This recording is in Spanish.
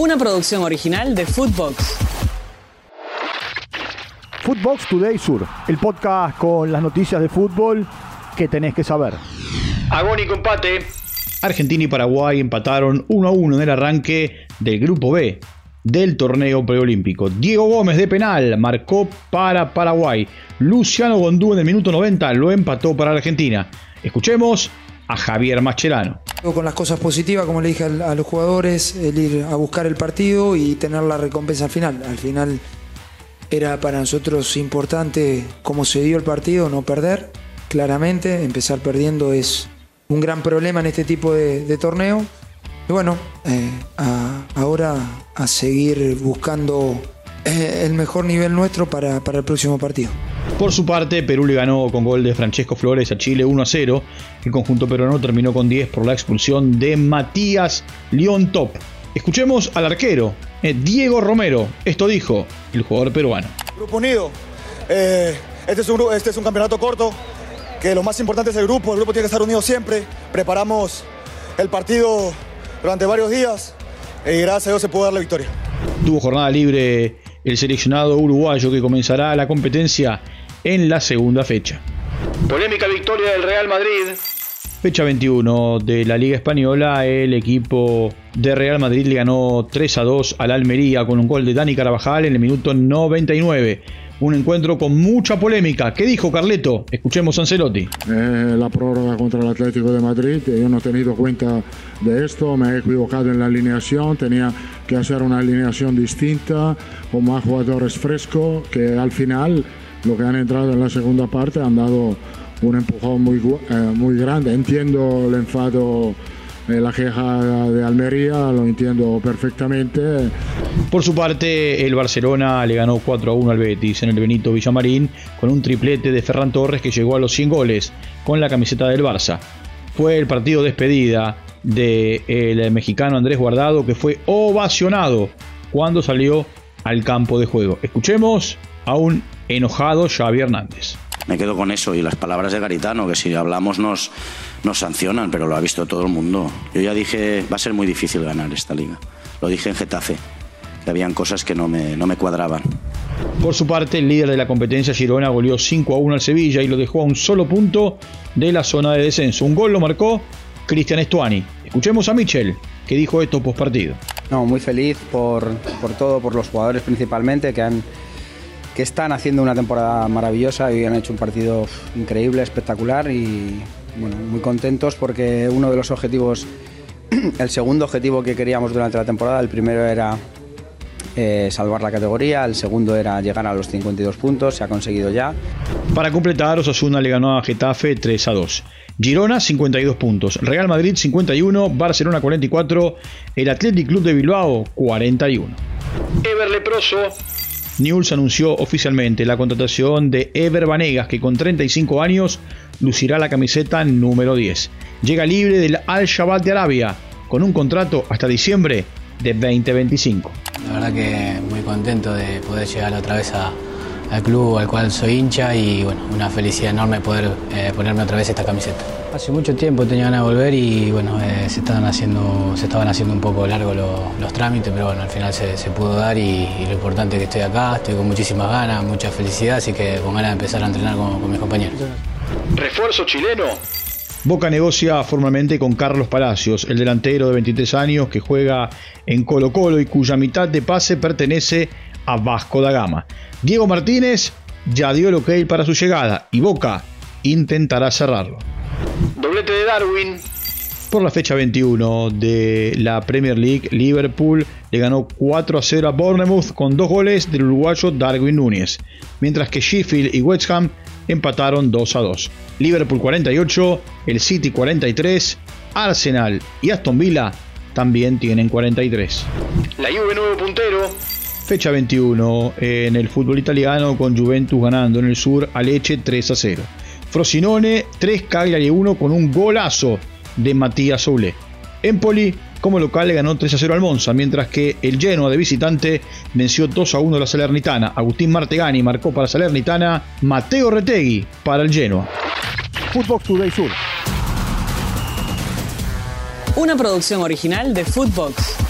una producción original de Footbox. Footbox Today Sur, el podcast con las noticias de fútbol que tenés que saber. Agónico empate. Argentina y Paraguay empataron 1 a 1 en el arranque del grupo B del torneo preolímpico. Diego Gómez de penal marcó para Paraguay. Luciano Gondú en el minuto 90 lo empató para Argentina. Escuchemos a Javier Mascherano. Con las cosas positivas, como le dije a los jugadores, el ir a buscar el partido y tener la recompensa al final. Al final era para nosotros importante cómo se dio el partido, no perder, claramente. Empezar perdiendo es un gran problema en este tipo de, torneo. Y bueno, eh, ahora a seguir buscando eh, el mejor nivel nuestro para el próximo partido. Por su parte, Perú le ganó con gol de Francesco Flores a Chile 1 a 0. El conjunto peruano terminó con 10 por la expulsión de Matías León Top. Escuchemos al arquero, eh, Diego Romero. Esto dijo el jugador peruano. Grupo unido. Eh, este, es un, este es un campeonato corto, que lo más importante es el grupo. El grupo tiene que estar unido siempre. Preparamos el partido durante varios días y gracias a Dios se pudo dar la victoria. Tuvo jornada libre el seleccionado uruguayo que comenzará la competencia en la segunda fecha. Polémica victoria del Real Madrid. Fecha 21 de la Liga Española, el equipo de Real Madrid le ganó 3 a 2 al Almería con un gol de Dani Carvajal en el minuto 99. Un encuentro con mucha polémica. ¿Qué dijo Carleto? Escuchemos a Ancelotti. Eh, la prórroga contra el Atlético de Madrid. Yo no he tenido cuenta de esto. Me he equivocado en la alineación. Tenía que hacer una alineación distinta con más jugadores frescos que al final lo que han entrado en la segunda parte han dado un empujón muy, eh, muy grande. Entiendo el enfado, eh, la queja de Almería, lo entiendo perfectamente. Por su parte, el Barcelona le ganó 4 a 1 al Betis en el Benito Villamarín con un triplete de Ferran Torres que llegó a los 100 goles con la camiseta del Barça. Fue el partido despedida del mexicano Andrés Guardado que fue ovacionado cuando salió al campo de juego. Escuchemos a un enojado Xavi Hernández. Me quedo con eso y las palabras de Garitano, que si hablamos nos, nos sancionan, pero lo ha visto todo el mundo. Yo ya dije, va a ser muy difícil ganar esta liga. Lo dije en Getafe, que habían cosas que no me, no me cuadraban. Por su parte, el líder de la competencia, Girona, goleó 5 a 1 al Sevilla y lo dejó a un solo punto de la zona de descenso. Un gol lo marcó Cristian Estuani. Escuchemos a Michel, que dijo esto post partido. No, muy feliz por, por todo, por los jugadores principalmente, que han que están haciendo una temporada maravillosa y han hecho un partido increíble, espectacular y bueno, muy contentos porque uno de los objetivos, el segundo objetivo que queríamos durante la temporada, el primero era eh, salvar la categoría, el segundo era llegar a los 52 puntos, se ha conseguido ya. Para completar, Osasuna le ganó a Getafe 3 a 2. Girona 52 puntos, Real Madrid 51, Barcelona 44, el Athletic Club de Bilbao 41. Ever Leproso News anunció oficialmente la contratación de Ever Vanegas, que con 35 años lucirá la camiseta número 10. Llega libre del Al-Shabaab de Arabia, con un contrato hasta diciembre de 2025. La verdad que muy contento de poder llegar otra vez al club al cual soy hincha y bueno, una felicidad enorme poder eh, ponerme otra vez esta camiseta. Hace mucho tiempo tenía ganas de volver y bueno, eh, se, estaban haciendo, se estaban haciendo un poco largos los trámites, pero bueno, al final se, pudo dar y, lo importante es que estoy acá, estoy con muchísimas ganas, mucha felicidad, así que con ganas de empezar a entrenar con, mis compañeros. ¿Refuerzo chileno? Boca negocia formalmente con Carlos Palacios, el delantero de 23 años que juega en Colo Colo y cuya mitad de pase pertenece a Vasco da Gama. Diego Martínez ya dio el ok para su llegada y Boca intentará cerrarlo. Doblete de Darwin. Por la fecha 21 de la Premier League, Liverpool le ganó 4 a 0 a Bournemouth con dos goles del uruguayo Darwin Núñez, mientras que Sheffield y West Ham empataron 2 a 2. Liverpool 48, el City 43, Arsenal y Aston Villa también tienen 43. La Juve nuevo puntero. Fecha 21 en el fútbol italiano con Juventus ganando en el sur a Leche 3 a 0. Frosinone 3 Cagliari 1 con un golazo de Matías Soule. Empoli como local le ganó 3 a 0 al Monza, mientras que el Genoa de visitante venció 2 a 1 a la Salernitana. Agustín Martegani marcó para Salernitana, Mateo Retegui para el Genoa. Footbox Today Sur. Una producción original de Footbox.